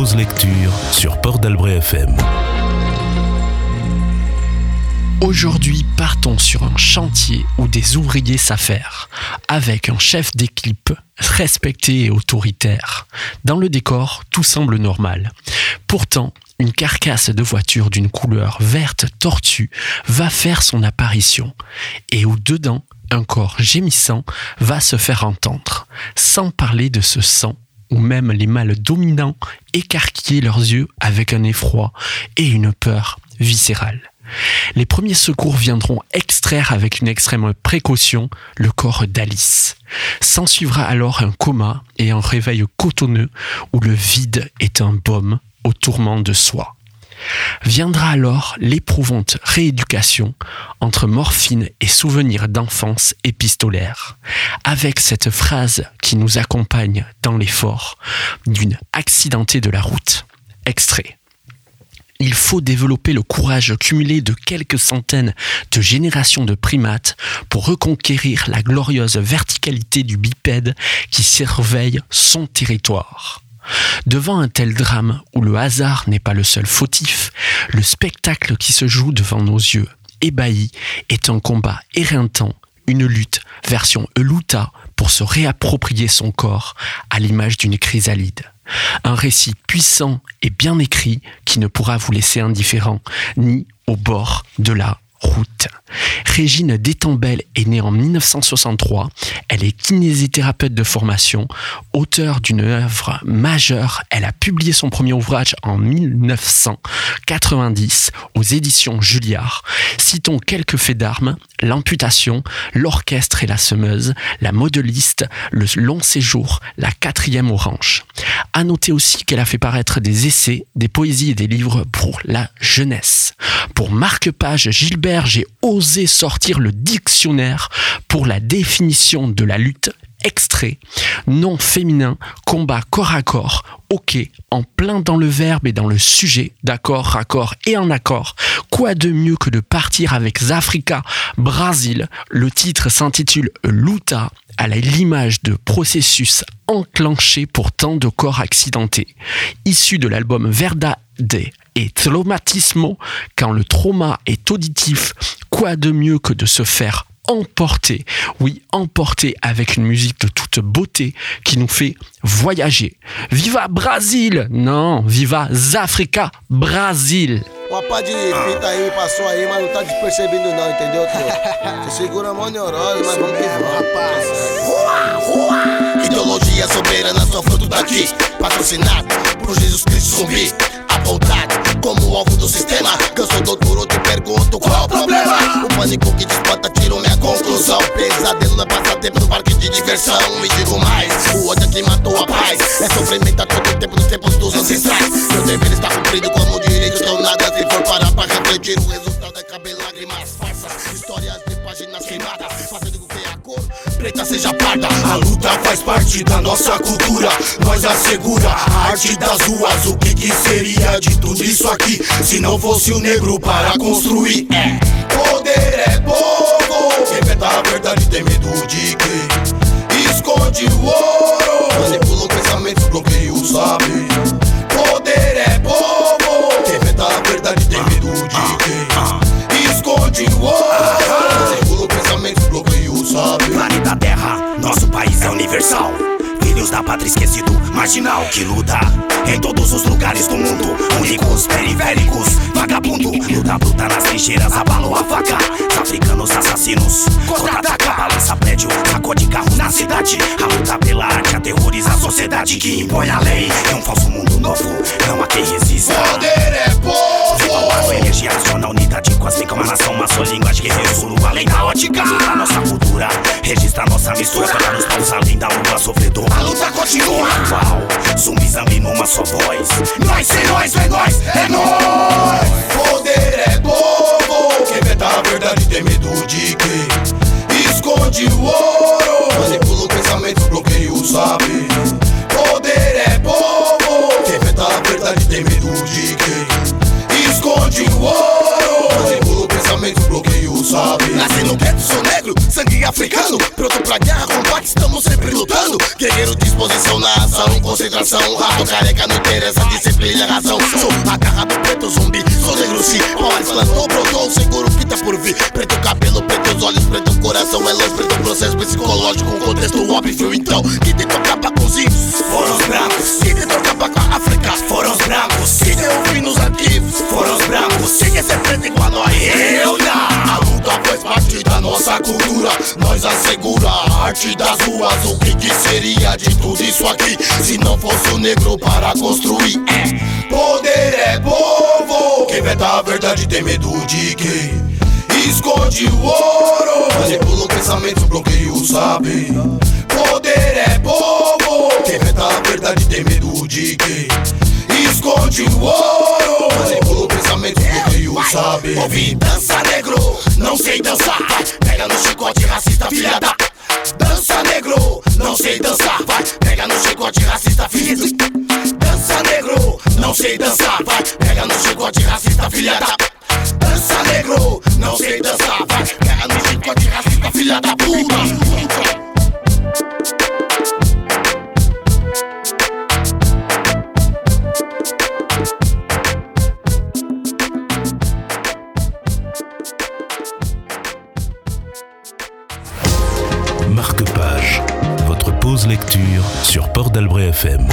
Lecture sur Port d'Albret FM. Aujourd'hui, partons sur un chantier où des ouvriers s'affairent, avec un chef d'équipe respecté et autoritaire. Dans le décor, tout semble normal. Pourtant, une carcasse de voiture d'une couleur verte tortue va faire son apparition, et où dedans, un corps gémissant va se faire entendre, sans parler de ce sang où même les mâles dominants écarquillaient leurs yeux avec un effroi et une peur viscérale. Les premiers secours viendront extraire avec une extrême précaution le corps d'Alice. S'ensuivra alors un coma et un réveil cotonneux où le vide est un baume au tourment de soi. Viendra alors l'éprouvante rééducation entre morphine et souvenirs d'enfance épistolaire, avec cette phrase qui nous accompagne dans l'effort d'une accidentée de la route. Extrait il faut développer le courage cumulé de quelques centaines de générations de primates pour reconquérir la glorieuse verticalité du bipède qui surveille son territoire. Devant un tel drame où le hasard n'est pas le seul fautif, le spectacle qui se joue devant nos yeux, ébahis, est un combat éreintant, une lutte version Eluta pour se réapproprier son corps à l'image d'une chrysalide. Un récit puissant et bien écrit qui ne pourra vous laisser indifférent ni au bord de la route. Régine Détambel est née en 1963. Elle est kinésithérapeute de formation, auteure d'une œuvre majeure. Elle a publié son premier ouvrage en 1990 aux éditions Julliard. Citons quelques faits d'armes l'amputation, l'orchestre et la semeuse, la modeliste, le long séjour, la quatrième orange. À noter aussi qu'elle a fait paraître des essais, des poésies et des livres pour la jeunesse. Pour marque-page Gilbert, j'ai osé sortir le dictionnaire pour la définition de la lutte. Extrait, non féminin, combat corps à corps, ok, en plein dans le verbe et dans le sujet, d'accord, raccord et en accord. Quoi de mieux que de partir avec Zafrika, Brésil Le titre s'intitule Luta, à l'image de processus enclenché pour tant de corps accidentés. Issu de l'album Verda et Traumatismo, quand le trauma est auditif, quoi de mieux que de se faire emporter, oui, emporter avec une musique de toute beauté qui nous fait voyager. Viva Brasil Non, viva Zafrica Brasil Uma pá de fita aí, passou aí, mas não tá despercebendo não, entendeu, Você segura a mão neurose, mas vamos que vamos, rapaz. Ideologia soberana, só fruto daqui. Patrocinado por Jesus Cristo zumbi. Apontado como alvo do sistema. Que eu sou doutor, te pergunto qual o problema. O pânico que desponta, tiro minha conclusão. Pesadelo não é passatempo no parque de diversão. E digo mais: o ódio é que matou a paz. É sofrimento a todo tempo nos tempos dos ancestrais. Meu dever está cumprido como direito, então nada se for parar pra refletir o resultado é caber lágrimas farsas, preta seja parda. A luta faz parte da nossa cultura, nós assegura a arte das ruas. O que, que seria de tudo isso aqui se não fosse o negro para construir? É. Poder é povo, inventa a verdade, tem medo de quê? Esconde o ouro, manipula o pensamento, bloqueia o saber. Universal. Filhos da pátria esquecido, marginal que luta em todos os lugares do mundo. Únicos, periféricos, vagabundo. Luta bruta nas trincheiras, abalou a faca. Os africanos assassinos, contra-ataca. Balança prédio, sacode carro na cidade. A luta pela arte aterroriza a sociedade que impõe a lei. É um falso mundo novo, não há quem resista. Poder é povo. Só voz. Nós é nós, é nós, é nós. Poder é povo. Quem inventa a verdade tem medo de quê? Esconde o ouro. Manipula o pensamento, bloqueia o saber. Poder é povo. Quem inventa a verdade tem medo de quê? Esconde o ouro. Manipula o pensamento, bloqueia o bloqueio, sabe? Nasci no gueto, sou negro, sangue africano. Pronto pra guerra, combate, estamos sempre lutando. Guerreiro, disposição na ação, concentração. Rato careca, não interessa, disciplina, razão. Sou agarrado, preto, zumbi, sou negro sim. Palmares plantou, brotou, seguro que tá por vir. Preto cabelo, preto os olhos, preto coração. É luz, preto processo psicológico, um contexto óbvio. Então, que tentou acabar com os Foram os brancos, que tentou acabar com a África. foram os brancos, Que deu fim nos arquivos, foram os brancos. Quem quer ser preto igual a nós? Nossa cultura. Nós assegura a arte das ruas. O que, que seria de tudo isso aqui? Se não fosse o negro para construir. É, poder é povo. Quem veta a verdade tem medo de quem Esconde o ouro. Manipula o pensamento, bloqueia o saber. Poder é povo. Quem veta a verdade tem medo de quem Esconde o ouro. Manipula pensamento, bloqueia o saber Ouvi dança negro, não sei dançar. Vai, pega no chicote racista, filha da Dança negro, não sei dançar. Vai, pega no chicote racista, filha da Dança negro, não sei dançar. Vai, pega no chicote racista, filha da Dança negro, não sei dançar. Vai, pega no chicote racista, filha da puta Marque-page, votre pause lecture sur Port d'Albret FM.